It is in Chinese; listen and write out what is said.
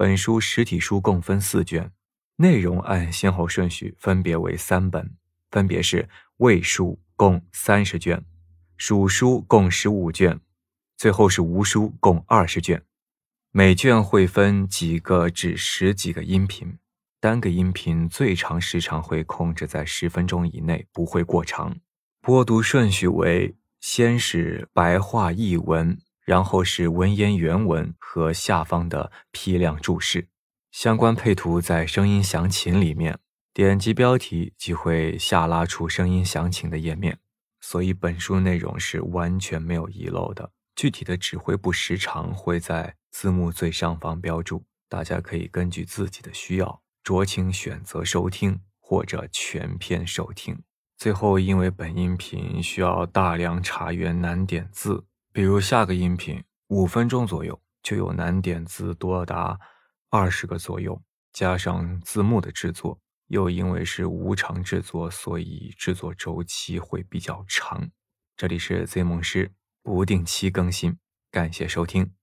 本书实体书共分四卷，内容按先后顺序分别为三本，分别是魏书共三十卷，蜀书共十五卷，最后是吴书共二十卷。每卷会分几个至十几个音频，单个音频最长时长会控制在十分钟以内，不会过长。播读顺序为：先是白话译文。然后是文言原文和下方的批量注释，相关配图在声音详情里面，点击标题即会下拉出声音详情的页面。所以本书内容是完全没有遗漏的，具体的指挥部时长会在字幕最上方标注，大家可以根据自己的需要酌情选择收听或者全篇收听。最后，因为本音频需要大量查阅难点字。比如下个音频五分钟左右就有难点字多达二十个左右，加上字幕的制作，又因为是无偿制作，所以制作周期会比较长。这里是 Z 梦师，不定期更新，感谢收听。